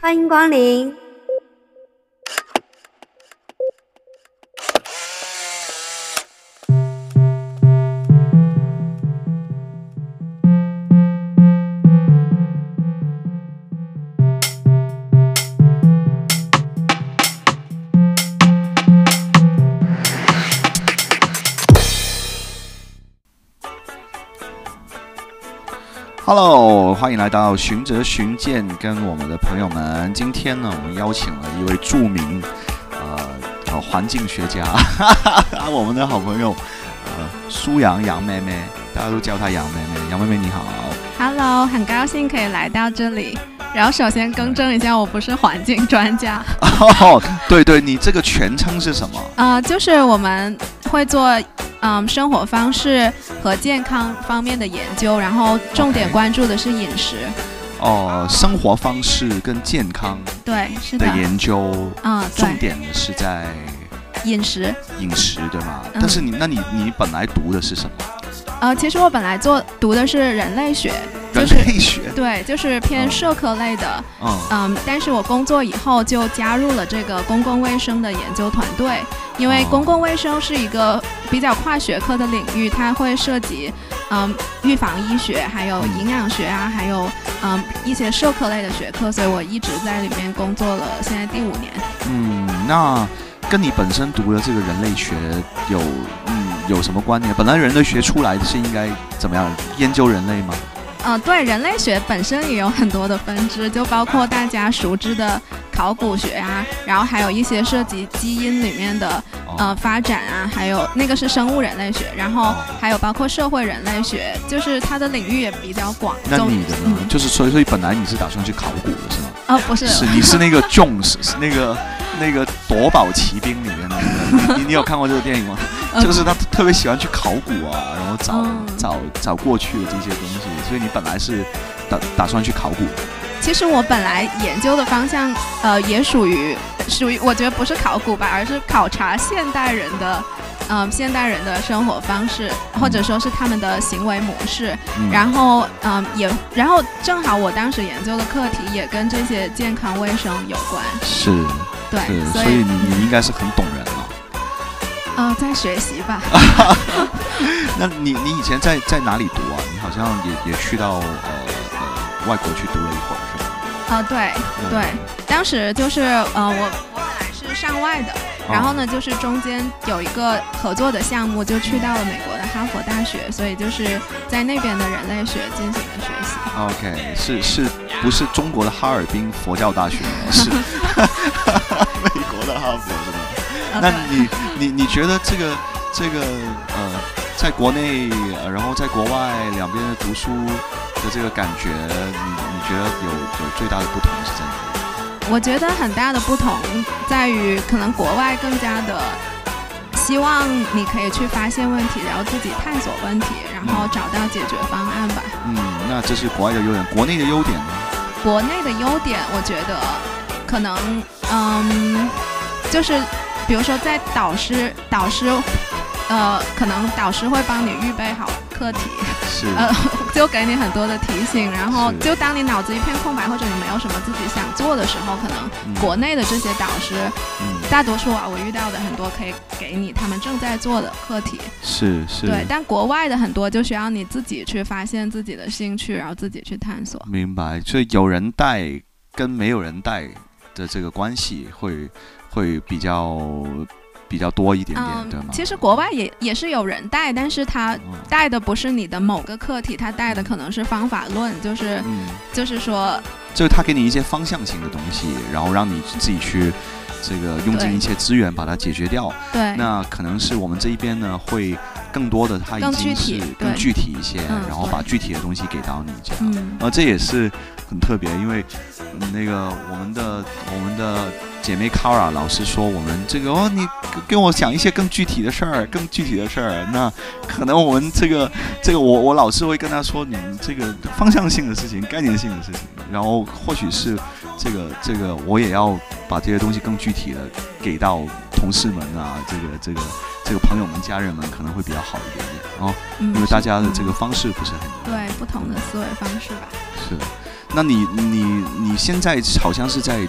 欢迎光临。Hello，欢迎来到寻哲寻见，跟我们的朋友们。今天呢，我们邀请了一位著名呃呃环境学家，我们的好朋友呃苏阳杨妹妹，大家都叫她杨妹妹。杨妹妹你好。Hello，很高兴可以来到这里。然后首先更正一下，我不是环境专家，哦，对对，你这个全称是什么？呃，就是我们会做嗯生活方式和健康方面的研究，然后重点关注的是饮食。哦，生活方式跟健康对，是的的，研究，啊，重点的是在饮食。饮食，对吗？嗯但是你，那你你本来读的是什么？呃，其实我本来做读的是人类学，就人是类学。对，就是偏哦社科类的。嗯嗯，但是我工作以后就加入了这个公共卫生的研究团队，因为哦公共卫生是一个比较跨学科的领域，它会涉及嗯预防医学，还有营养学啊，还有嗯一些社科类的学科，所以我一直在里面工作了，现在第五年。嗯，那跟你本身读的这个人类学有嗯有什么关联？本来人类学出来是应该怎么样研究人类吗？呃，对，人类学本身也有很多的分支，就包括大家熟知的考古学啊，然后还有一些涉及基因里面的哦呃发展啊，还有那个是生物人类学，然后哦还有包括社会人类学，就是它的领域也比较广。那你的呢？嗯就是所以所以本来你是打算去考古的是吗？哦不是，是你是那个 Jones 是那个那个夺宝奇兵里面的那个，你你有看过这个电影吗？呃就是他特别喜欢去考古啊，然后找、嗯。找找过去的这些东西，所以你本来是打打算去考古。其实我本来研究的方向呃也属于属于我觉得不是考古吧，而是考察现代人的。嗯，现代人的生活方式，或者说是他们的行为模式，嗯。然后嗯也，然后正好我当时研究的课题也跟这些健康卫生有关，是对，所以你你应该是很懂人了。呃在学习吧，那你你以前在在哪里读啊？你好像也也去到呃呃外国去读了一会儿，是吧？啊、对嗯对，当时就是呃我我本来是上外的，然后哦呢就是中间有一个合作的项目，就去到了美国的哈佛大学，所以就是在那边的人类学进行了学习。OK，是是不是中国的哈尔滨佛教大学？是 美国的哈佛是吗？那你你你觉得这个这个呃，在国内呃，然后在国外两边的读书的这个感觉，你你觉得有有最大的不同是在哪里？我觉得很大的不同在于，可能国外更加的希望你可以去发现问题，然后自己探索问题，然后找到解决方案吧。嗯，那这是国外的优点，国内的优点呢？国内的优点，我觉得可能嗯，就是比如说在导师导师。呃，可能导师会帮你预备好课题，是呃，就给你很多的提醒，然后就当你脑子一片空白，或者你没有什么自己想做的时候，可能嗯国内的这些导师，嗯大多数啊，我遇到的很多可以给你他们正在做的课题，是是，对，但国外的很多就需要你自己去发现自己的兴趣，然后自己去探索。明白。所以有人带跟没有人带的这个关系会会比较比较多一点点，对吗？嗯其实国外也也是有人带，但是他嗯带的不是你的某个课题，他带的可能是方法论，就是嗯，就是说，就是他给你一些方向性的东西，然后让你自己去这个用尽一切资源把它解决掉。对，那可能是我们这一边呢，会更多的它已更经是更具体一些，嗯然后把具体的东西给到你这样。嗯呃，这也是很特别，因为、嗯那个我们的我们的姐妹 Kara 老师说，我们这个哦，你跟跟我讲一些更具体的事儿，更具体的事儿。那可能我们这个这个我我老师会跟他说，你们这个方向性的事情、概念性的事情，然后或许是这个这个我也要把这些东西更具体的给到同事们啊，这个这个这个朋友们、家人们，可能会比较好一点点哦，嗯，因为大家的这个方式不是很。对不同的思维方式吧。是，那你你你现在好像是在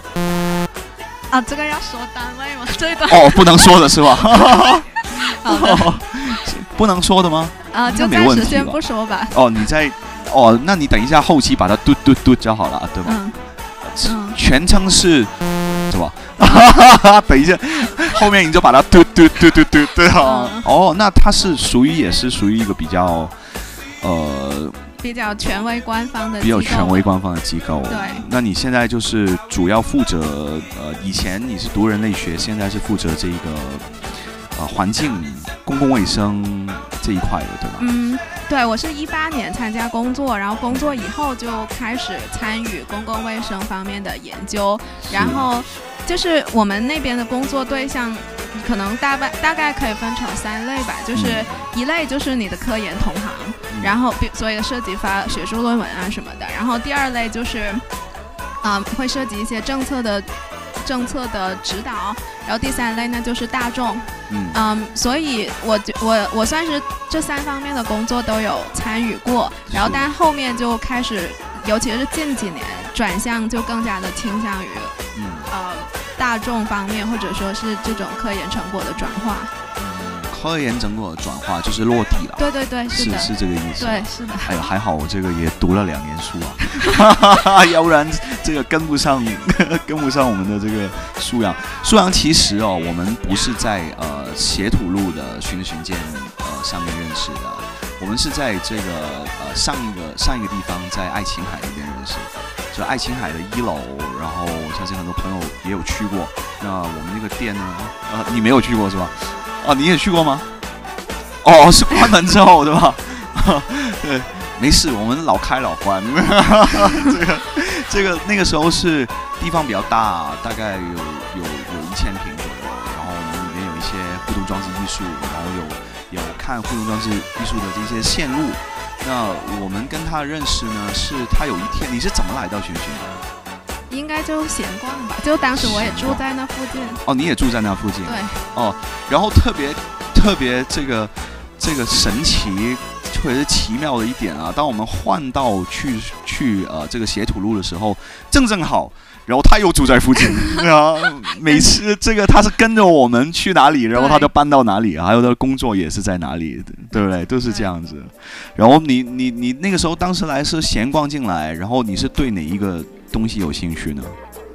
啊，这个要说单位吗？这一段哦，不能说的是吧？好的，不能说的吗？啊，就暂时先不说吧。哦，你在哦，那你等一下后期把它嘟嘟嘟就好了，对吧？嗯嗯，全称是什么？等一下，后面你就把它嘟嘟嘟嘟嘟对好。嗯哦，那它是属于也是属于一个比较呃比较权威官方的，比较权威。官方的机构。对那你现在就是主要负责呃，以前你是读人类学，现在是负责这一个呃环境公共卫生这一块的，对吧？嗯，对，我是一八年参加工作，然后工作以后就开始参与公共卫生方面的研究，然后就是我们那边的工作对象。可能大概大概可以分成三类吧，就是一类就是你的科研同行，嗯然后比所以涉及发学术论文啊什么的，然后第二类就是，嗯、会涉及一些政策的政策的指导，然后第三类呢就是大众，嗯。嗯，所以我觉我我算是这三方面的工作都有参与过，然后但后面就开始，尤其是近几年转向就更加的倾向于嗯。呃大众方面或者说是这种科研成果的转化。嗯，科研成果的转化就是落地了，对对对，是是，是这个意思。对是的。哎呦，还好我这个也读了两年书啊，要不然这个跟不上，跟不上我们的这个素养。素养其实哦，我们不是在呃斜土路的巡巡舰呃上面认识的，我们是在这个呃上一个上一个地方，在爱琴海那边认识。就爱琴海的一楼，然后我相信很多朋友也有去过。那我们那个店呢？呃，你没有去过是吧？哦，你也去过吗？哦，是关门之后对吧？对，没事，我们老开老关。这个这个那个时候是地方比较大，大概有有有一千平左右，然后我们里面有一些互动装置艺术，然后有有看互动装置艺术的这些线路。那我们跟他认识呢，是他有一天，你是怎么来到群群的？应该就闲逛吧，就当时我也住在那附近。哦，你也住在那附近。对，哦然后特别特别这个这个神奇或者是奇妙的一点啊，当我们换到去去呃这个斜土路的时候，正正好，然后他又住在附近，然 后每次这个他是跟着我们去哪里，然后他就搬到哪里，还有他的工作也是在哪里，对不对？都是这样子。然后你你你那个时候当时来是闲逛进来，然后你是对哪一个东西有兴趣呢？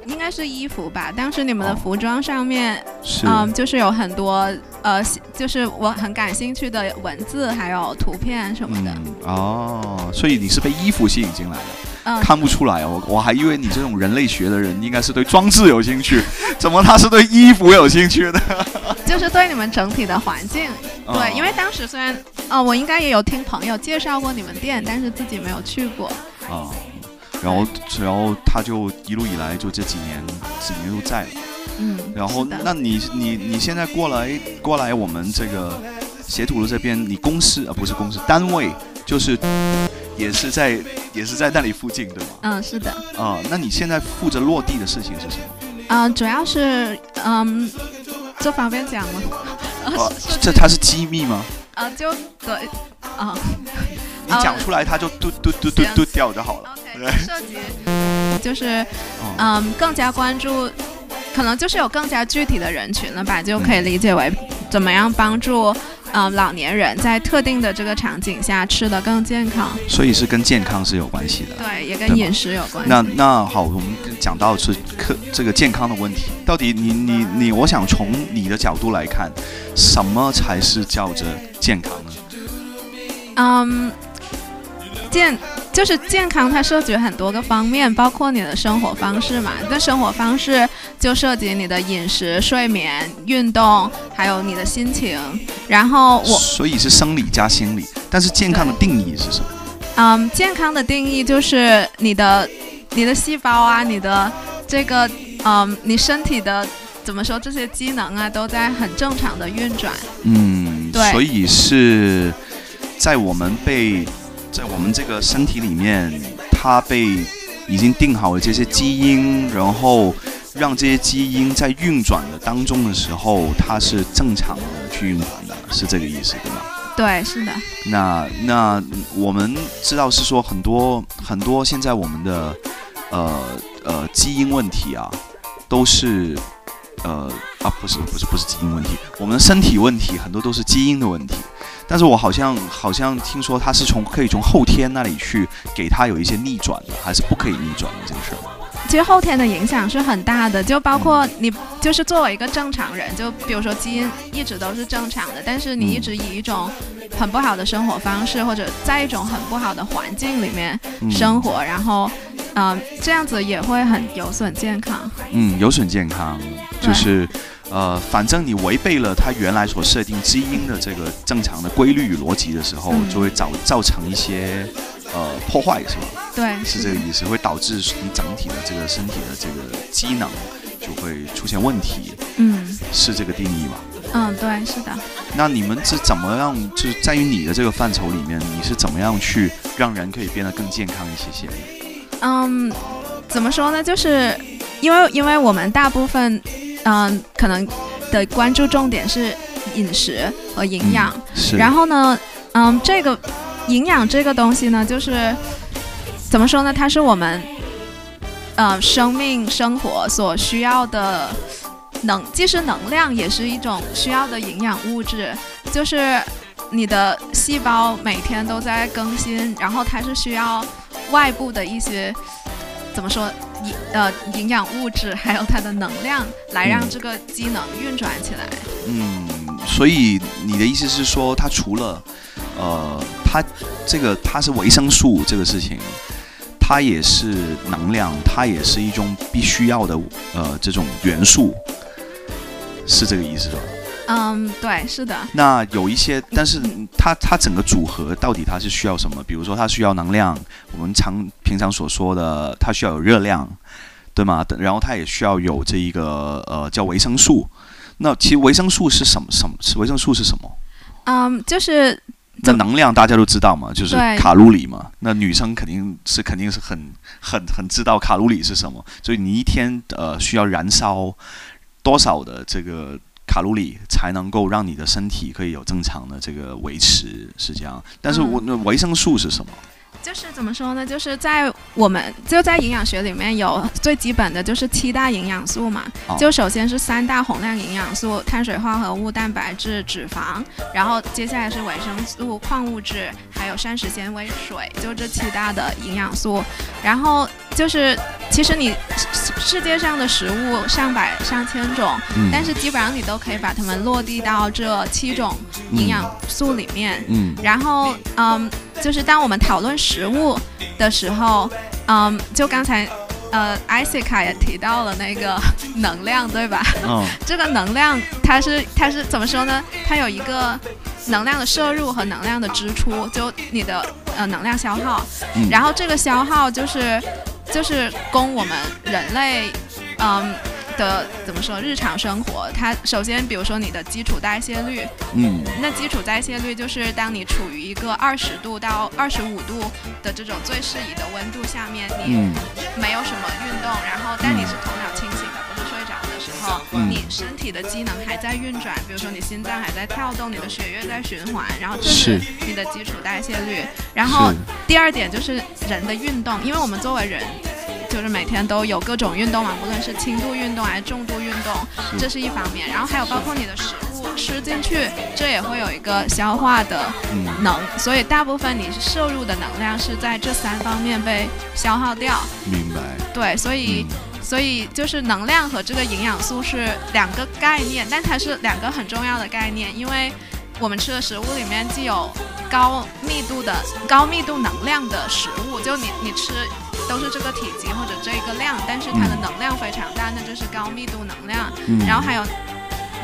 应该是衣服吧。当时你们的哦服装上面，是嗯，就是有很多呃，就是我很感兴趣的文字，还有图片什么的。嗯哦，所以你是被衣服吸引进来的。嗯，看不出来，我我还以为你这种人类学的人应该是对装置有兴趣，怎么他是对衣服有兴趣的？就是对你们整体的环境。哦对，因为当时虽然，哦，我应该也有听朋友介绍过你们店，但是自己没有去过。啊，然后然后他就一路以来就这几年几年都在了，嗯，然后那你你你现在过来过来我们这个斜土路这边，你公司啊不是公司单位就是也是在也是在那里附近对吗？嗯，是的，啊，那你现在负责落地的事情是什么？嗯、主要是，嗯，这方便讲吗？哦呃，是这它是机密吗？啊，就对，啊、你讲出来它就嘟嘟嘟嘟嘟掉就好了。OK，涉及就是哦嗯，更加关注，可能就是有更加具体的人群了吧，就可以理解为怎么样帮助嗯老年人在特定的这个场景下吃的更健康。所以是跟健康是有关系的。对，也跟饮食有关系。那那好，我们讲到是客这个健康的问题，到底你你你，我想从你的角度来看，什么才是叫着健康呢？嗯，健就是健康，它涉及很多个方面，包括你的生活方式嘛。那生活方式就涉及你的饮食、睡眠、运动，还有你的心情。然后我所以是生理加心理，但是健康的定义是什么？嗯，健康的定义就是你的你的细胞啊，你的这个嗯，你身体的怎么说这些机能啊，都在很正常的运转。嗯，对所以是在我们被在我们这个身体里面，它被已经定好了这些基因，然后让这些基因在运转的当中的时候，它是正常的去运转的，是这个意思对吗？对，是的，那那我们知道是说很多很多现在我们的呃呃基因问题啊，都是呃啊不是不是不是基因问题，我们的身体问题很多都是基因的问题。但是我好像好像听说他是从可以从后天那里去给他有一些逆转的，还是不可以逆转的这个事儿。其实后天的影响是很大的，就包括你就是作为一个正常人，就比如说基因一直都是正常的，但是你一直以一种很不好的生活方式，或者在一种很不好的环境里面生活，然后嗯这样子也会很有损健康。嗯，有损健康就是。呃，反正你违背了它原来所设定基因的这个正常的规律与逻辑的时候，就会造造成一些呃破坏，是吧？对，是这个意思，会导致你整体的这个身体的这个机能就会出现问题。嗯，是这个定义吧？嗯，对，是的。那你们是怎么样？就是在于你的这个范畴里面，你是怎么样去让人可以变得更健康一些些？嗯，怎么说呢？就是因为因为我们大部分。嗯，可能的关注重点是饮食和营养。是。然后呢，嗯，这个营养这个东西呢，就是怎么说呢？它是我们呃生命生活所需要的能，既是能量，也是一种需要的营养物质。就是你的细胞每天都在更新，然后它是需要外部的一些怎么说？营呃营养物质 还有它的能量来让这个机能运转起来。嗯，所以你的意思是说，它除了呃它这个它是维生素这个事情，它也是能量，它也是一种必须要的呃这种元素，是这个意思吧？嗯，对，是的。那有一些，但是它它整个组合到底它是需要什么？比如说它需要能量，我们常平常所说的它需要有热量，对吗？然后它也需要有这一个呃叫维生素。那其实维生素是什么？什么？是维生素是什么？嗯，就是那能量大家都知道嘛，就是卡路里嘛。那女生肯定是肯定是很很很知道卡路里是什么。所以你一天呃需要燃烧多少的这个？卡路里才能够让你的身体可以有正常的这个维持，是这样。但是我那维生素是什么？就是怎么说呢？就是在我们就在营养学里面有最基本的就是七大营养素嘛。就首先是三大宏量营养素：碳水化合物、蛋白质、脂肪。然后接下来是维生素、矿物质，还有膳食纤维、水。就这七大的营养素。然后就是其实你世界上的食物上百上千种，但是基本上你都可以把它们落地到这七种营养素里面。嗯。然后嗯。就是当我们讨论食物的时候，嗯，就刚才，呃，艾西卡也提到了那个能量，对吧？嗯。这个能量它是它是怎么说呢？它有一个能量的摄入和能量的支出，就你的呃能量消耗。嗯。然后这个消耗就是就是供我们人类，嗯。的怎么说？日常生活，它首先，比如说你的基础代谢率，嗯，那基础代谢率就是当你处于一个二十度到二十五度的这种最适宜的温度下面，你没有什么运动，然后但你是头脑清醒的，不是睡着的时候，你身体的机能还在运转，比如说你心脏还在跳动，你的血液在循环，然后这是你的基础代谢率。然后第二点就是人的运动，因为我们作为人。就是每天都有各种运动嘛，不论是轻度运动还是重度运动，这是一方面。然后还有包括你的食物吃进去，这也会有一个消化的能，所以大部分你摄入的能量是在这三方面被消耗掉。明白。对，所以所以就是能量和这个营养素是两个概念，但它是两个很重要的概念，因为我们吃的食物里面既有高密度的高密度能量的食物，就你你吃。都是这个体积或者这个量，但是它的能量非常大，那就是高密度能量。然后还有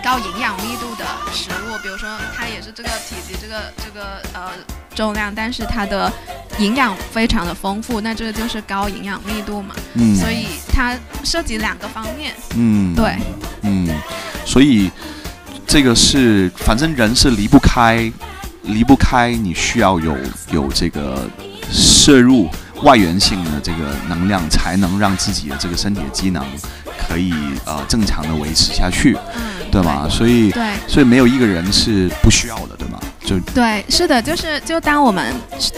高营养密度的食物，比如说它也是这个体积、这个这个呃重量，但是它的营养非常的丰富，那这个就是高营养密度嘛。嗯。所以它涉及两个方面。嗯。对。嗯。所以这个是，反正人是离不开，离不开你需要有有这个摄入。外源性的这个能量才能让自己的这个身体的机能可以呃正常的维持下去，嗯，对吗？所以对，所以没有一个人是不需要的，对吗？就对，是的，就是就当我们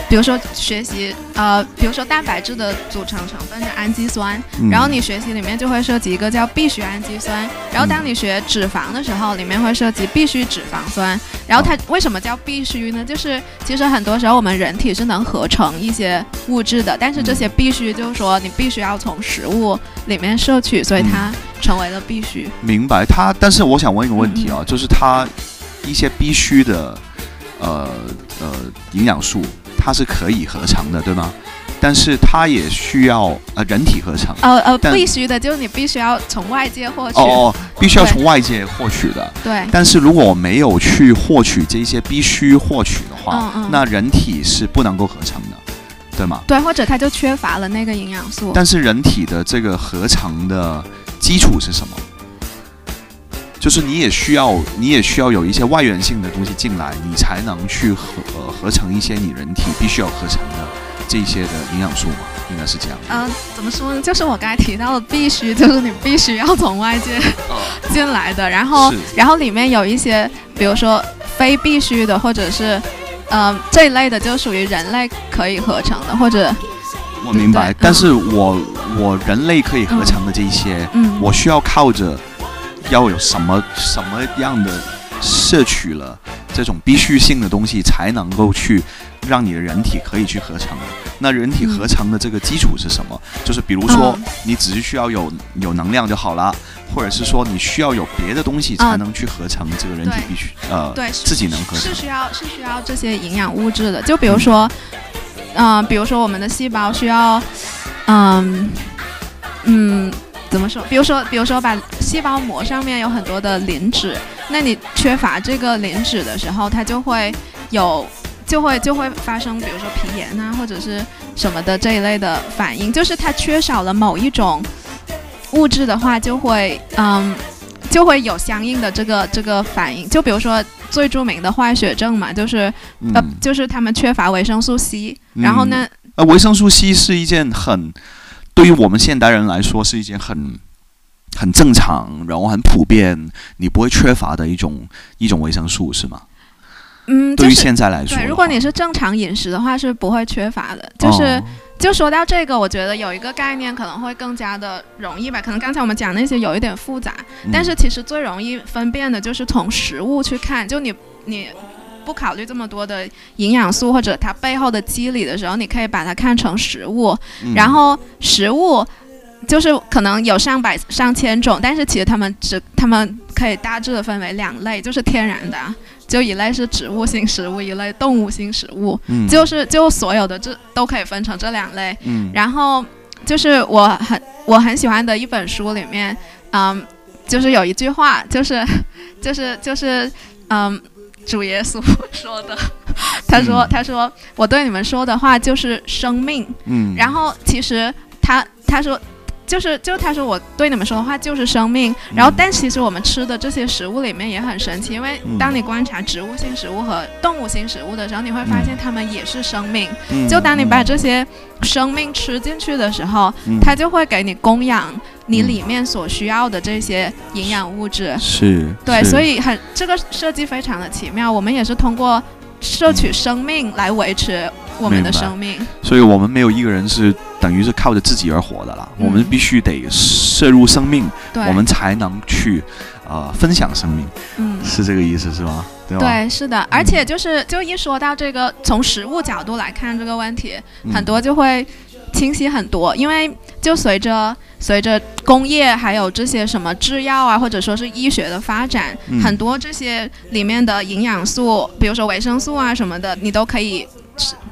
比如说学习呃，比如说蛋白质的组成成分是氨基酸，嗯然后你学习里面就会涉及一个叫必需氨基酸，然后当你学脂肪的时候，里面会涉及必需脂肪酸。然后它为什么叫必需呢？就是其实很多时候我们人体是能合成一些物质的，但是这些必须就是说你必须要从食物里面摄取，所以它成为了必须。明白它，但是我想问一个问题啊，就是它一些必须的呃呃营养素，它是可以合成的，对吗？但是它也需要呃人体合成。呃呃，必须的，就是你必须要从外界获取。哦哦，必须要从外界获取的。对，但是如果我没有去获取这些必须获取的话，嗯嗯那人体是不能够合成的，对吗？对，或者它就缺乏了那个营养素。但是人体的这个合成的基础是什么？就是你也需要，你也需要有一些外源性的东西进来，你才能去合、呃、合成一些你人体必须要合成的这些的营养素嘛，应该是这样。嗯、怎么说呢？就是我刚才提到的必须，就是你必须要从外界 进来的。然后，然后里面有一些，比如说非必须的，或者是，嗯、这一类的，就属于人类可以合成的，或者，我明白，但是我我人类可以合成的这一些，嗯，我需要靠着要有什么什么样的摄取了这种必需性的东西，才能够去让你的人体可以去合成。那人体合成的这个基础是什么？就是比如说嗯，你只是需要有有能量就好了，或者是说你需要有别的东西才嗯能去合成这个人体必须呃对，自己能合成是。需要是需要这些营养物质的。就比如说，嗯、比如说我们的细胞需要，嗯嗯，怎么说？比如说，比如说把细胞膜上面有很多的磷脂，那你缺乏这个磷脂的时候，它就会有。就会就会发生，比如说皮炎啊，或者是什么的这一类的反应，就是它缺少了某一种物质的话，就会嗯，就会有相应的这个这个反应。就比如说最著名的坏血症嘛，就是呃嗯，，就是他们缺乏维生素 C，然后呢，呃，维生素 C 是一件很对于我们现代人来说是一件很很正常，然后很普遍，你不会缺乏的一种一种维生素，是吗？嗯，对于就现在来说，对，如果你是正常饮食的话，是不会缺乏的。就是、哦就说到这个，我觉得有一个概念可能会更加的容易吧。可能刚才我们讲那些有一点复杂，但是嗯其实最容易分辨的就是从食物去看，就你你。不考虑这么多的营养素或者它背后的机理的时候，你可以把它看成食物，嗯。然后食物就是可能有上百上千种，但是其实它们只它们可以大致的分为两类，就是天然的啊，就一类是植物性食物，一类动物性食物，嗯。就是就所有的这都可以分成这两类。嗯。然后就是我很我很喜欢的一本书里面，嗯，就是有一句话，就是 就是就是嗯，主耶稣说的，他说嗯。他说我对你们说的话就是生命。嗯，然后其实他他说。就是就他说我对你们说的话就是生命，然后嗯但其实我们吃的这些食物里面也很神奇，因为嗯。当你观察植物性食物和动物性食物的时候，你会发嗯现它们也是生命。嗯就当你把嗯这些生命吃进去的时候，嗯。它就会给你供养你嗯里面所需要的这些营养物质。是对，所以很这个设计非常的奇妙。我们也是通过摄取生命来维持我们的生命。所以我们没有一个人是等于是靠着自己而活的了，嗯我们必须得摄入生命，对，我们才能去呃分享生命，嗯。是这个意思是吗？对吧？对，是的，而且就是就一说到这个，从食物角度来看这个问题，嗯很多就会清晰很多，因为就随着随着工业还有这些什么制药啊，或者说是医学的发展，嗯。很多这些里面的营养素，比如说维生素啊什么的，你都可以。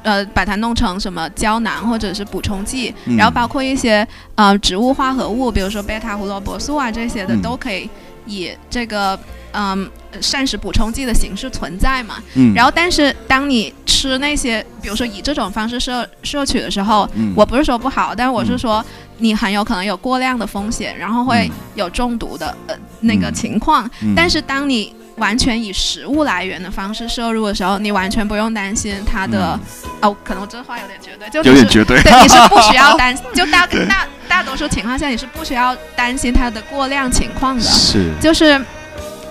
呃，把它弄成什么胶囊或者是补充剂，嗯。然后包括一些呃植物化合物，比如说贝塔胡萝卜素啊这些的，嗯。都可以以这个嗯、膳食补充剂的形式存在嘛。嗯，然后，但是当你吃那些，比如说以这种方式摄摄取的时候，嗯。我不是说不好，但我是嗯。说你很有可能有过量的风险，然后会有中毒的呃那个嗯。情况。嗯。但是当你完全以食物来源的方式摄入的时候，你完全不用担心它的、哦，可能我这话有点绝对，就是点绝对，对，你是不需要担，就大大大多数情况下你是不需要担心它的过量情况的。是。就是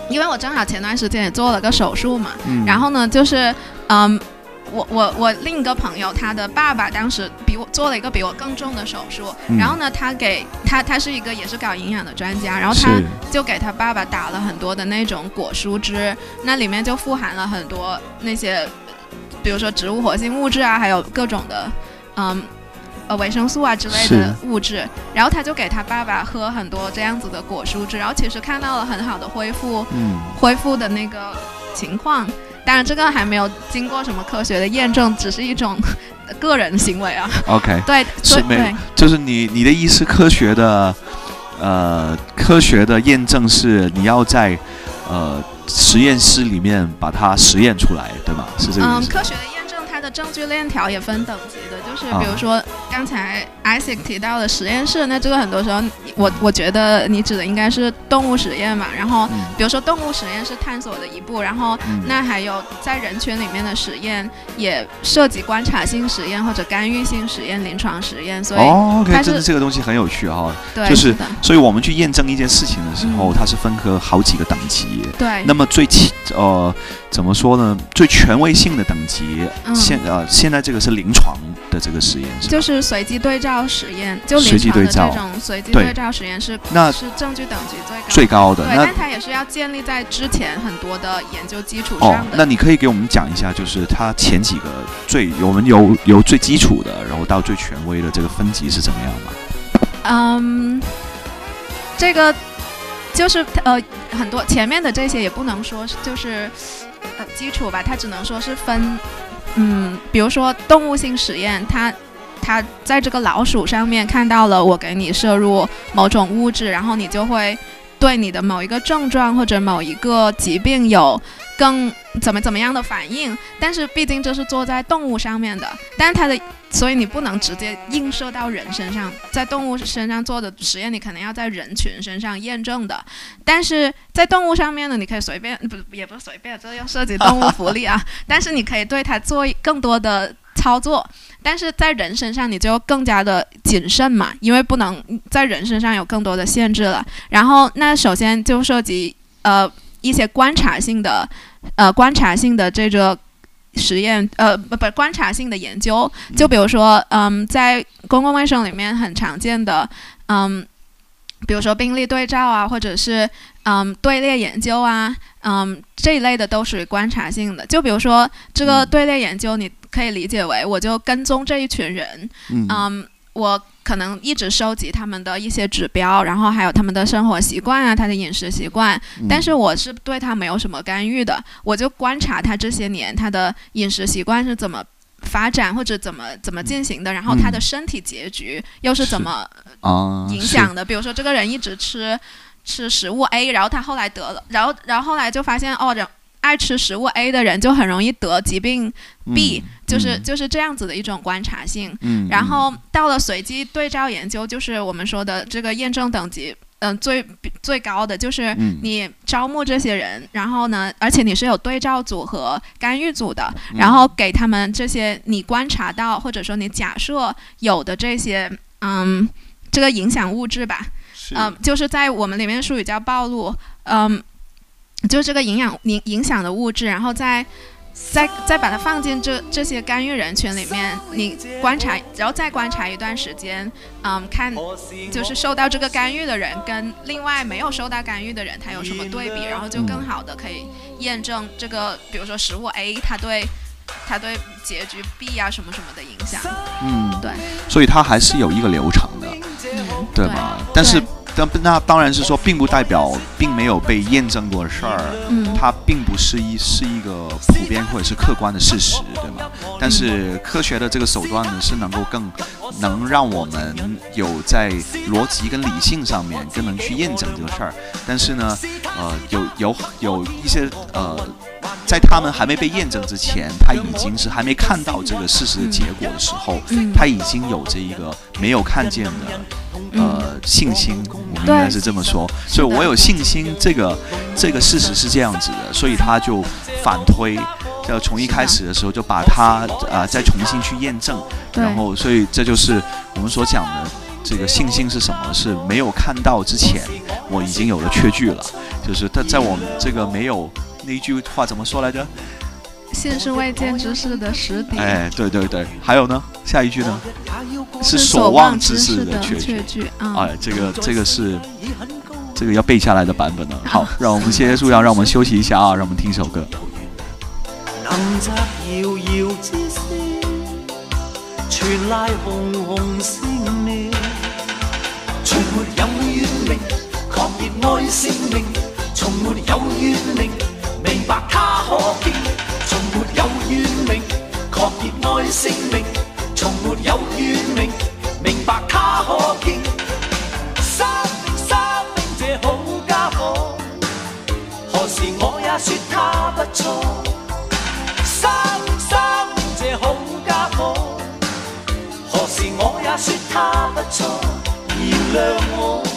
因为我正好前段时间也做了个手术嘛，嗯然后呢，就是嗯。我我我另一个朋友，他的爸爸当时比我做了一个比我更重的手术，嗯然后呢，他给他他是一个也是搞营养的专家，然后他就给他爸爸打了很多的那种果蔬汁，那里面就富含了很多那些，比如说植物活性物质啊，还有各种的，嗯，呃维生素啊之类的物质。然后他就给他爸爸喝很多这样子的果蔬汁，然后其实看到了很好的恢复，嗯恢复的那个情况。当然，这个还没有经过什么科学的验证，只是一种个人行为啊。，OK，对，对是没对，就是你你的意思，科学的呃科学的验证是你要在呃实验室里面把它实验出来，对吗？是这个意嗯，思？科学的证据链条也分等级的，就是啊。比如说刚才 Isaac 提到的实验室，那这个很多时候我我觉得你指的应该是动物实验嘛，然后嗯。比如说动物实验是探索的一步，然后嗯。那还有在人群里面的实验也涉及观察性实验或者干预性实验、临床实验，所以、哦，OK，真的这个东西很有趣哈、对就是所以我们去验证一件事情的时候，嗯。它是分科好几个等级。对，那么最起呃怎么说呢？最权威性的等级，嗯现呃现在这个是临床的这个实验是吧？就是随机对照实验，就随临床的这种随机对对照实验是那是证据等级最高最高的对，那但它也是要建立在之前很多的研究基础哦上，的。那你可以给我们讲一下，就是它前几个最我们由由最基础的，然后到最权威的这个分级是怎么样吗？嗯，这个就是呃很多前面的这些也不能说是就是呃基础吧，它只能说是分嗯，比如说动物性实验，它。它在这个老鼠上面看到了我给你摄入某种物质，然后你就会对你的某一个症状或者某一个疾病有更怎么怎么样的反应。但是毕竟这是做在动物上面的，但是它的所以你不能直接映射到人身上，在动物身上做的实验，你可能要在人群身上验证的。但是在动物上面呢，你可以随便不也不是随便，这又涉及动物福利啊。但是你可以对它做更多的操作，但是在人身上你就更加的谨慎嘛，因为不能在人身上有更多的限制了。然后那首先就涉及呃一些观察性的呃观察性的这个。实验，呃，不不，观察性的研究，就比如说，嗯，在公共卫生里面很常见的，嗯，比如说病例对照啊，或者是嗯队列研究啊，嗯这一类的都属于观察性的。就比如说这个嗯队列研究，你可以理解为我就跟踪这一群人，嗯。嗯，我可能一直收集他们的一些指标，然后还有他们的生活习惯啊，他的饮食习惯，嗯。但是我是对他没有什么干预的，我就观察他这些年他的饮食习惯是怎么发展或者怎么怎么进行的，然后他的嗯身体结局又是怎么啊影响的。比如说这个人一直吃吃食物 A，然后他后来得了，然后然后后来就发现哦，人爱吃食物 A 的人就很容易得疾病 B，、就是嗯就是这样子的一种观察性。嗯，然后到了随机对照研究，就是我们说的这个验证等级，嗯、最最高的就是嗯。你招募这些人，然后呢，而且你是有对照组和干预组的，嗯。然后给他们这些你观察到或者说你假设有的这些，嗯，这个影响物质吧，是。嗯、就是在我们里面术语叫暴露，嗯，就是这个营养影影响的物质，然后再再再把它放进这这些干预人群里面，你观察，然后再观察一段时间，嗯，看就是受到这个干预的人跟另外没有受到干预的人，他有什么对比，然后就更好的可以验证这个，比如说食物 A 它对它对结局 B 啊什么什么的影响，嗯，对，所以它还是有一个流程的，嗯，对吗？但是但那当然是说，并不代表并没有被验证过的事儿，嗯，它并不是一是一个普遍或者是客观的事实，对吗？但是科学的这个手段呢，是能够更能让我们有在逻辑跟理性上面更能去验证这个事儿。但是呢，呃，有有有一些呃，在他们还没被验证之前，他已经是还没看到这个事实的结果的时候，嗯他已经有这一个没有看见的呃信心，我们应该是这么说。所以我有信心，这个这个事实是这样子的，所以他就反推，就从一开始的时候就把它呃再重新去验证，然后所以这就是我们所讲的。这个信心是什么？是没有看到之前，我已经有了确据了，就是在在我们这个没有那一句话怎么说来着？现是未见之事的实底。哎，对对对，还有呢，下一句呢？是所望之事的缺句。哎，这个这个是这个要背下来的版本了。好，让我们谢谢树阳，让我们休息一下啊，让我们听首歌。明白它可见，从没有怨命，确热爱生命，从没有怨命，明白它可见。生命，生命这好家伙，何时我也说他不错？生命，生命这好家伙，何时我也说他不错？原谅我。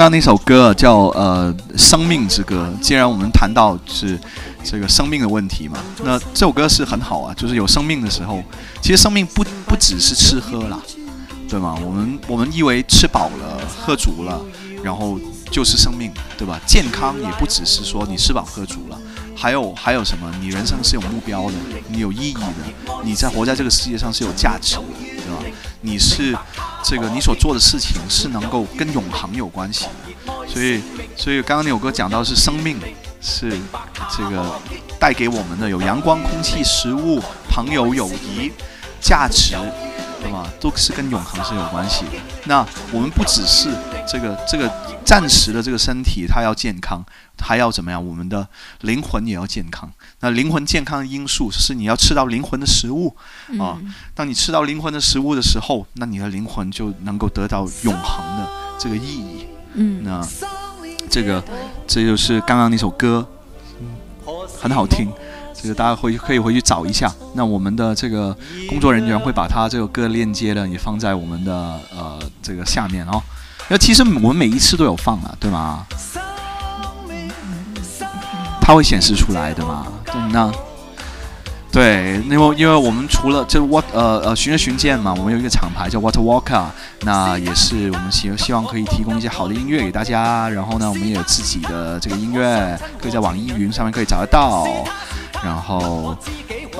刚刚那首歌叫呃《生命之歌》。既然我们谈到是这个生命的问题嘛，那这首歌是很好啊。就是有生命的时候，其实生命不不只是吃喝啦，对吗？我们我们以为吃饱了、喝足了，然后就是生命，对吧？健康也不只是说你吃饱喝足了。还有还有什么？你人生是有目标的，你有意义的，你在活在这个世界上是有价值的，对吧？你是这个你所做的事情是能够跟永恒有关系的。所以，所以刚刚那首歌讲到是生命，是这个带给我们的有阳光、空气、食物、朋友、友谊、价值，对吧？都是跟永恒是有关系的。那我们不只是这个这个暂时的这个身体，它要健康。还要怎么样？我们的灵魂也要健康。那灵魂健康的因素是你要吃到灵魂的食物啊。当你吃到灵魂的食物的时候，那你的灵魂就能够得到永恒的这个意义。嗯，那这个这就是刚刚那首歌，嗯很好听。这个大家回可以回去找一下。那我们的这个工作人员会把他这个各链接呢也放在我们的呃这个下面哦。那其实我们每一次都有放啊，对吗？它会显示出来的嘛？那对，因为因为我们除了这 what 呃呃寻人寻见嘛，我们有一个厂牌叫 Water Walker，那也是我们希希望可以提供一些好的音乐给大家。然后呢，我们也有自己的这个音乐，可以在网易云上面可以找得到。然后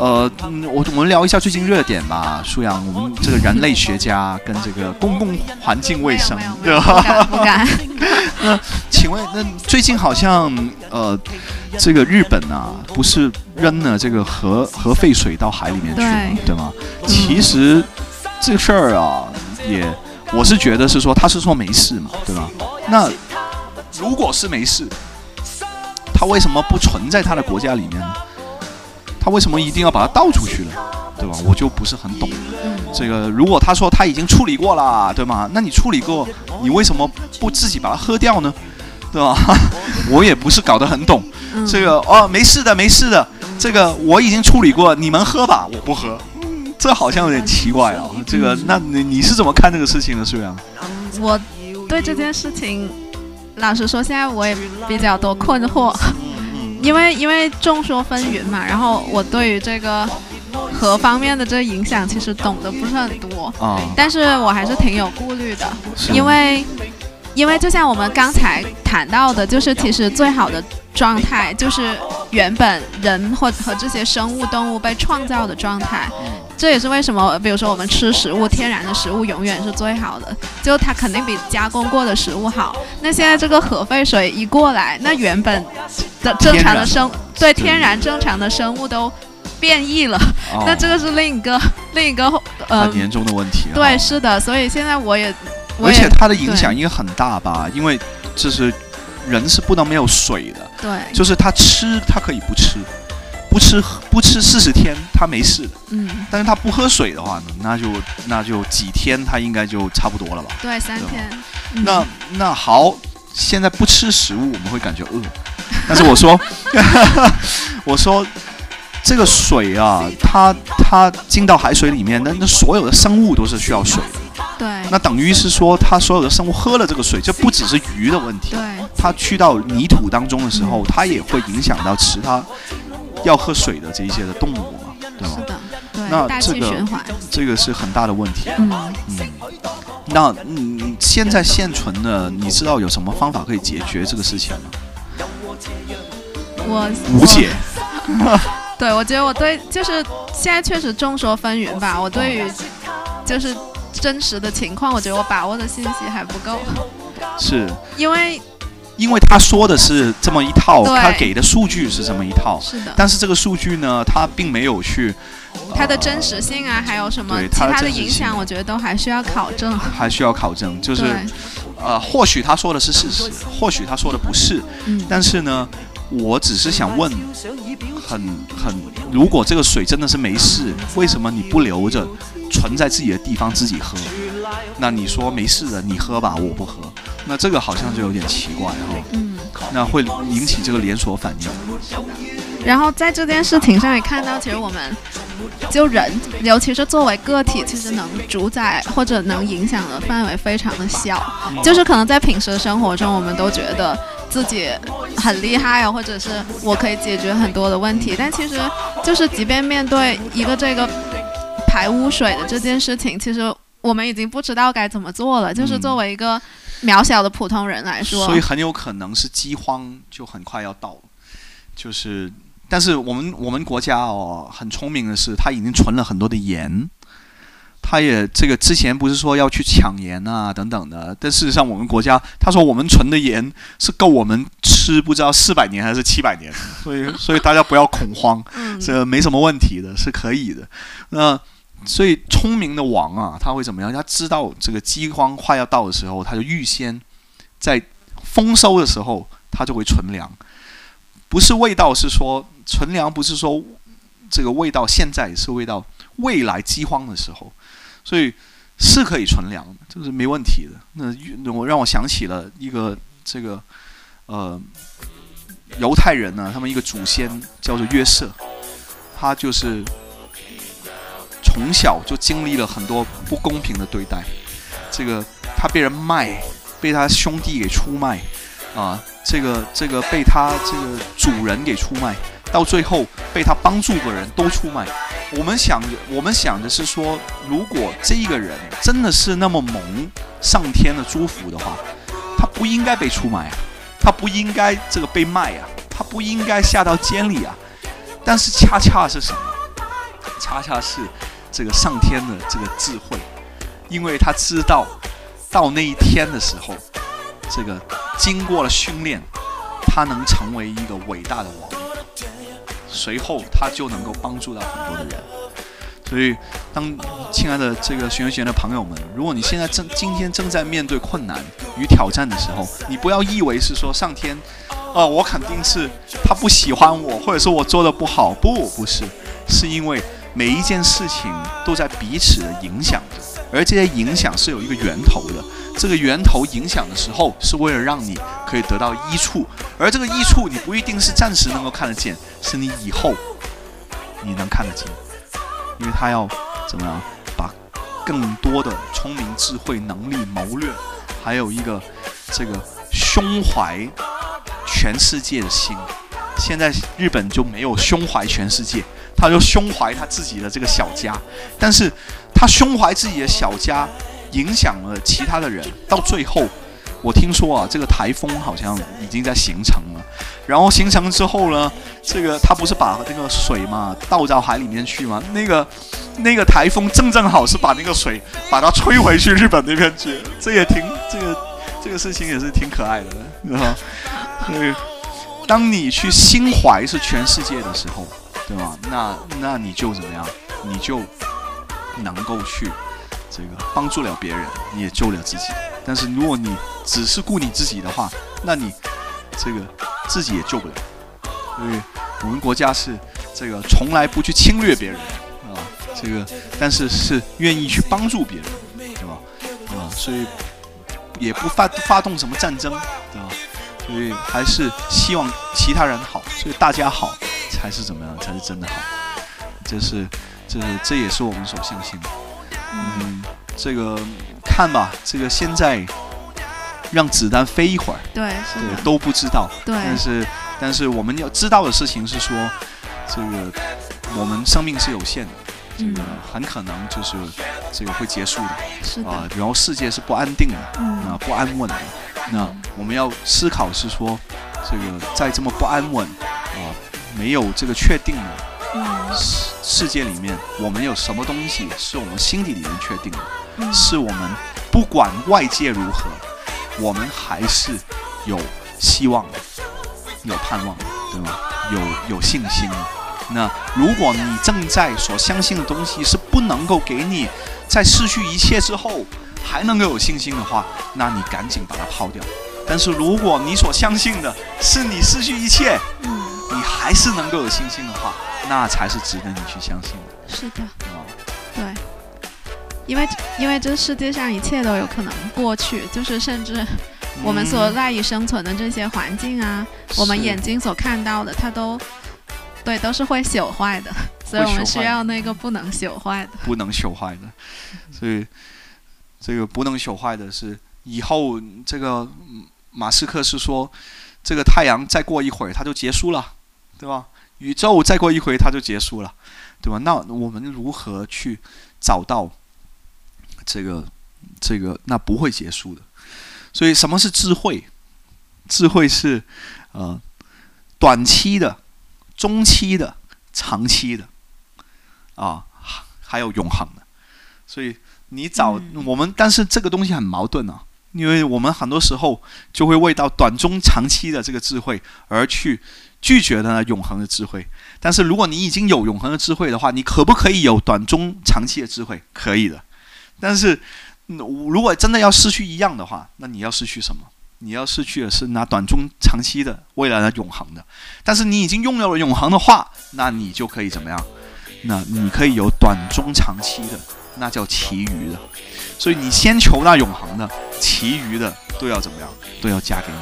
呃，我我们聊一下最近热点吧，舒阳，我们这个人类学家跟这个公共环境卫生，对吧？不敢。那请问，那最近好像呃。这个日本啊，不是扔了这个核核废水到海里面去吗？对吗？其实这个事儿啊，也我是觉得是说他是说没事嘛，对吧？那如果是没事，他为什么不存在他的国家里面呢？他为什么一定要把它倒出去呢？对吧？我就不是很懂。这个如果他说他已经处理过了，对吗？那你处理过，你为什么不自己把它喝掉呢？对吧？我也不是搞得很懂。这个哦，没事的，没事的。这个我已经处理过，你们喝吧，我不喝。这好像有点奇怪啊。这个，那你你是怎么看这个事情的，苏阳？我对这件事情，老实说，现在我也比较多困惑。因为因为众说纷纭嘛，然后我对于这个核方面的这个影响，其实懂得不是很多，啊，但是我还是挺有顾虑的，因为因为就像我们刚才谈到的，就是其实最好的状态就是原本人或和这些生物动物被创造的状态。这也是为什么，比如说我们吃食物，天然的食物永远是最好的，就它肯定比加工过的食物好。那现在这个核废水一过来，那原本的正常的生对天然正常的生物都变异了，哦 那这个是另一个另一个呃很，严重的问题。对，哦是的，所以现在我也我也而且它的影响应该很大吧？因为就是人是不能没有水的，对，就是他吃他可以不吃，不吃不吃四十天他没事的，嗯，但是他不喝水的话呢，那就那就几天他应该就差不多了吧？对，三天。嗯那那好，现在不吃食物我们会感觉饿，但是我说 我说这个水啊，它它进到海水里面，那那所有的生物都是需要水的。对那等于是说，它所有的生物喝了这个水，这不只是鱼的问题，对它去到泥土当中的时候，它也会影响到其他要喝水的这一些的动物嘛，对吧？是的，那对那这个。这个是很大的问题。嗯，嗯，那嗯，现在现存的，你知道有什么方法可以解决这个事情吗？我无解。对，我觉得我对就是现在确实众说纷纭吧。我对于就是真实的情况，我觉得我把握的信息还不够，是因为因为他说的是这么一套，他给的数据是这么一套，是的，但是这个数据呢，他并没有去它的真实性啊，还有什么其他的影响，我觉得都还需要考证。还需要考证，就是对，呃，或许他说的是事实，或许他说的不是，嗯，但是呢，我只是想问，很很，如果这个水真的是没事，为什么你不留着，存在自己的地方自己喝？那你说没事的，你喝吧，我不喝，那这个好像就有点奇怪哈、嗯。那会引起这个连锁反应。然后在这件事情上也看到，其实我们就人，尤其是作为个体，其实能主宰或者能影响的范围非常的小。就是可能在平时生活中，我们都觉得自己很厉害啊，或者是我可以解决很多的问题，但其实就是即便面对一个这个排污水的这件事情，其实我们已经不知道该怎么做了。就是作为一个渺小的普通人来说，所以很有可能是饥荒就很快要到了，就是，但是我们我们国家哦很聪明的是，它已经存了很多的盐，他也这个之前不是说要去抢盐啊等等的，但事实上我们国家他说我们存的盐是够我们吃不知道四百年还是七百年，所以 所以大家不要恐慌，嗯，这没什么问题的，是可以的。那所以聪明的王啊，他会怎么样？他知道这个饥荒快要到的时候，他就预先在丰收的时候，他就会存粮。不是味道，是说存粮，不是说这个味道现在是味道未来饥荒的时候，所以是可以存粮的，这是没问题的。那我让我想起了一个这个呃犹太人呢，他们一个祖先叫做约瑟，他就是从小就经历了很多不公平的对待，这个他被人卖，被他兄弟给出卖，啊，这个这个被他这个主人给出卖，到最后被他帮助的人都出卖。我们想，我们想的是说，如果这一个人真的是那么蒙上天的祝福的话，他不应该被出卖啊，他不应该这个被卖啊，他不应该下到监里啊。但是恰恰是什么？恰恰是这个上天的这个智慧，因为他知道到那一天的时候，这个经过了训练，他能成为一个伟大的王，随后他就能够帮助到很多的人。所以，当亲爱的这个学员学员的朋友们，如果你现在正今天正在面对困难与挑战的时候，你不要以为是说上天，呃，我肯定是他不喜欢我，或者说我做的不好，不，不是，是因为每一件事情都在彼此的影响着，而这些影响是有一个源头的。这个源头影响的时候，是为了让你可以得到益处，而这个益处你不一定是暂时能够看得见，是你以后你能看得见，因为他要怎么样把更多的聪明、智慧、能力、谋略，还有一个这个胸怀全世界的心。现在日本就没有胸怀全世界，他就胸怀他自己的这个小家，但是他胸怀自己的小家，影响了其他的人，到最后。我听说啊，这个台风好像已经在形成了，然后形成之后呢，这个他不是把那个水嘛倒到海里面去吗？那个那个台风正正好是把那个水把它吹回去日本那边去，这也挺这个这个事情也是挺可爱的，啊。所以当你去心怀是全世界的时候，对吧？那那你就怎么样？你就能够去这个帮助了别人，你也救了自己。但是如果你只是顾你自己的话，那你这个自己也救不了。所以我们国家是这个从来不去侵略别人啊，这个但是是愿意去帮助别人，对吧？啊，所以也不发发动什么战争，对吧？所以还是希望其他人好，所以大家好才是怎么样？才是真的好。这是这是这也是我们所相信的。嗯，这个看吧，这个现在。让子弹飞一会儿，对，对，都不知道，对，但是，但是我们要知道的事情是说，这个我们生命是有限的，这个很可能就是这个会结束的，是啊，然后世界是不安定的，啊，不安稳的，那我们要思考是说，这个在这么不安稳啊，没有这个确定的世世界里面，我们有什么东西是我们心底里面确定的，是我们不管外界如何。我们还是有希望的，有盼望的，对吗？有有信心的。那如果你正在所相信的东西是不能够给你在失去一切之后还能够有信心的话，那你赶紧把它抛掉。但是如果你所相信的是你失去一切，嗯，你还是能够有信心的话，那才是值得你去相信的。是的，对。因为因为这世界上一切都有可能过去，就是甚至我们所赖以生存的这些环境啊，我们眼睛所看到的，它都对都是会朽坏的，所以我们需要那个不能朽坏的，不能朽坏的。所以这个不能朽坏的是以后这个马斯克是说，这个太阳再过一会儿它就结束了，对吧？宇宙再过一回它就结束了，对吧？那我们如何去找到？这个，这个那不会结束的。所以，什么是智慧？智慧是，呃，短期的、中期的、长期的，啊，还有永恒的。所以，你找我们，但是这个东西很矛盾啊，因为我们很多时候就会为到短中长期的这个智慧而去拒绝的永恒的智慧。但是，如果你已经有永恒的智慧的话，你可不可以有短中长期的智慧？可以的。但是，如果真的要失去一样的话，那你要失去什么？你要失去的是那短中长期的未来的永恒的。但是你已经拥有了永恒的话，那你就可以怎么样？那你可以有短中长期的，那叫其余的。所以你先求那永恒的，其余的都要怎么样？都要加给你。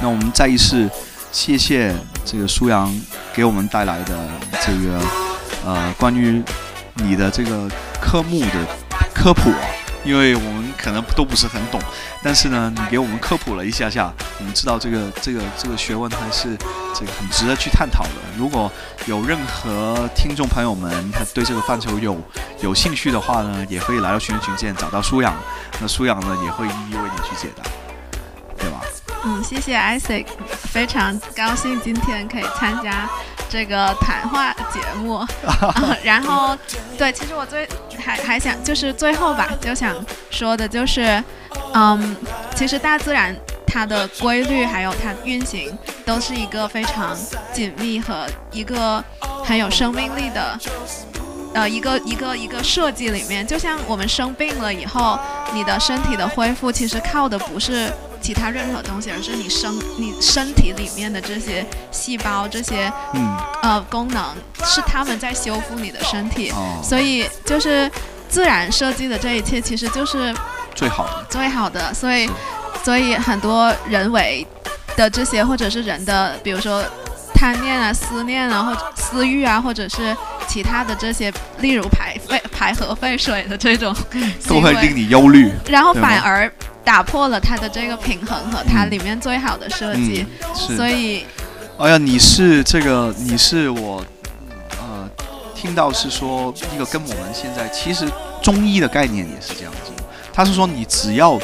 那我们再一次谢谢这个苏阳给我们带来的这个呃关于你的这个科目的。科普啊，因为我们可能都不是很懂，但是呢，你给我们科普了一下下，我们知道这个这个这个学问还是这个很值得去探讨的。如果有任何听众朋友们他对这个范畴有有兴趣的话呢，也可以来到群群见，找到舒养，那舒养呢也会一一为你去解答，对吧？嗯，谢谢 Isaac，非常高兴今天可以参加这个谈话节目。然后，对，其实我最还还想就是最后吧，就想说的就是，嗯，其实大自然它的规律还有它运行都是一个非常紧密和一个很有生命力的，呃，一个一个一个设计里面，就像我们生病了以后，你的身体的恢复其实靠的不是。其他任何东西，而是你身你身体里面的这些细胞，这些嗯呃功能，是他们在修复你的身体。所以就是自然设计的这一切，其实就是最好的最好的。所以所以很多人为的这些，或者是人的，比如说贪念啊、思念啊，或者私欲啊，或者是其他的这些，例如排废排核废水的这种，都会令你忧虑，然后反而。打破了它的这个平衡和它里面最好的设计，所以，哎呀，你是这个，你是我，呃，听到是说一个跟我们现在其实中医的概念也是这样子，他是说你只要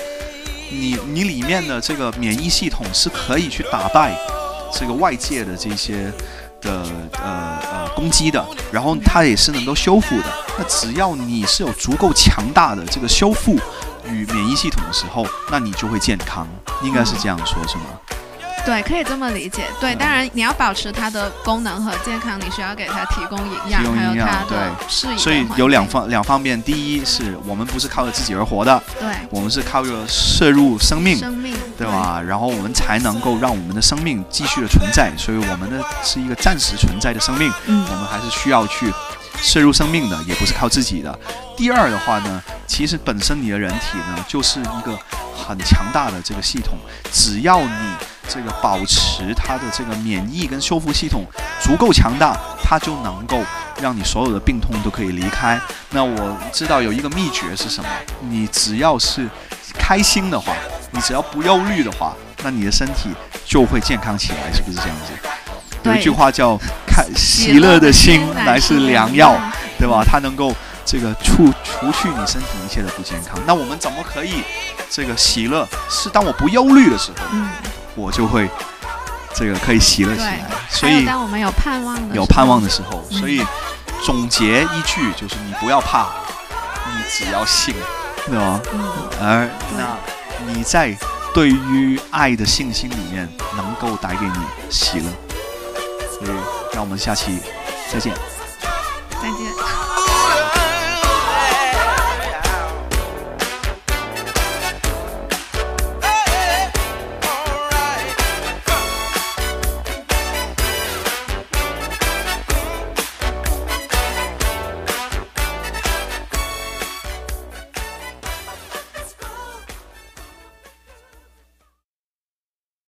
你你里面的这个免疫系统是可以去打败这个外界的这些的呃呃攻击的，然后它也是能够修复的。那只要你是有足够强大的这个修复与免疫系统的时候，那你就会健康，应该是这样说，是吗？对，可以这么理解。对，当然你要保持它的功能和健康，你需要给它提供营养，提供还有营养它的对适应所以。有两方两方面，第一是我们不是靠着自己而活的，对，我们是靠着摄入生命，生命对？吧？然后我们才能够让我们的生命继续的存在，所以我们呢是一个暂时存在的生命，嗯我们还是需要去摄入生命的，也不是靠自己的。第二的话呢，其实本身你的人体呢就是一个很强大的这个系统，只要你这个保持它的这个免疫跟修复系统足够强大，它就能够让你所有的病痛都可以离开。那我知道有一个秘诀是什么，你只要是开心的话，你只要不忧虑的话，那你的身体就会健康起来，是不是这样子？有一句话叫“开喜乐的心乃是良药”，对吧？它能够这个除除去你身体一切的不健康。那我们怎么可以这个喜乐？是当我不忧虑的时候，嗯，我就会这个可以喜乐起来。。所以当我们有盼望的，有盼望的。时候，嗯所以总结一句就是：你不要怕，你只要信，对吧？嗯，而那你在对于爱的信心里面，能够带给你喜乐。所以，让我们下期再见。再见。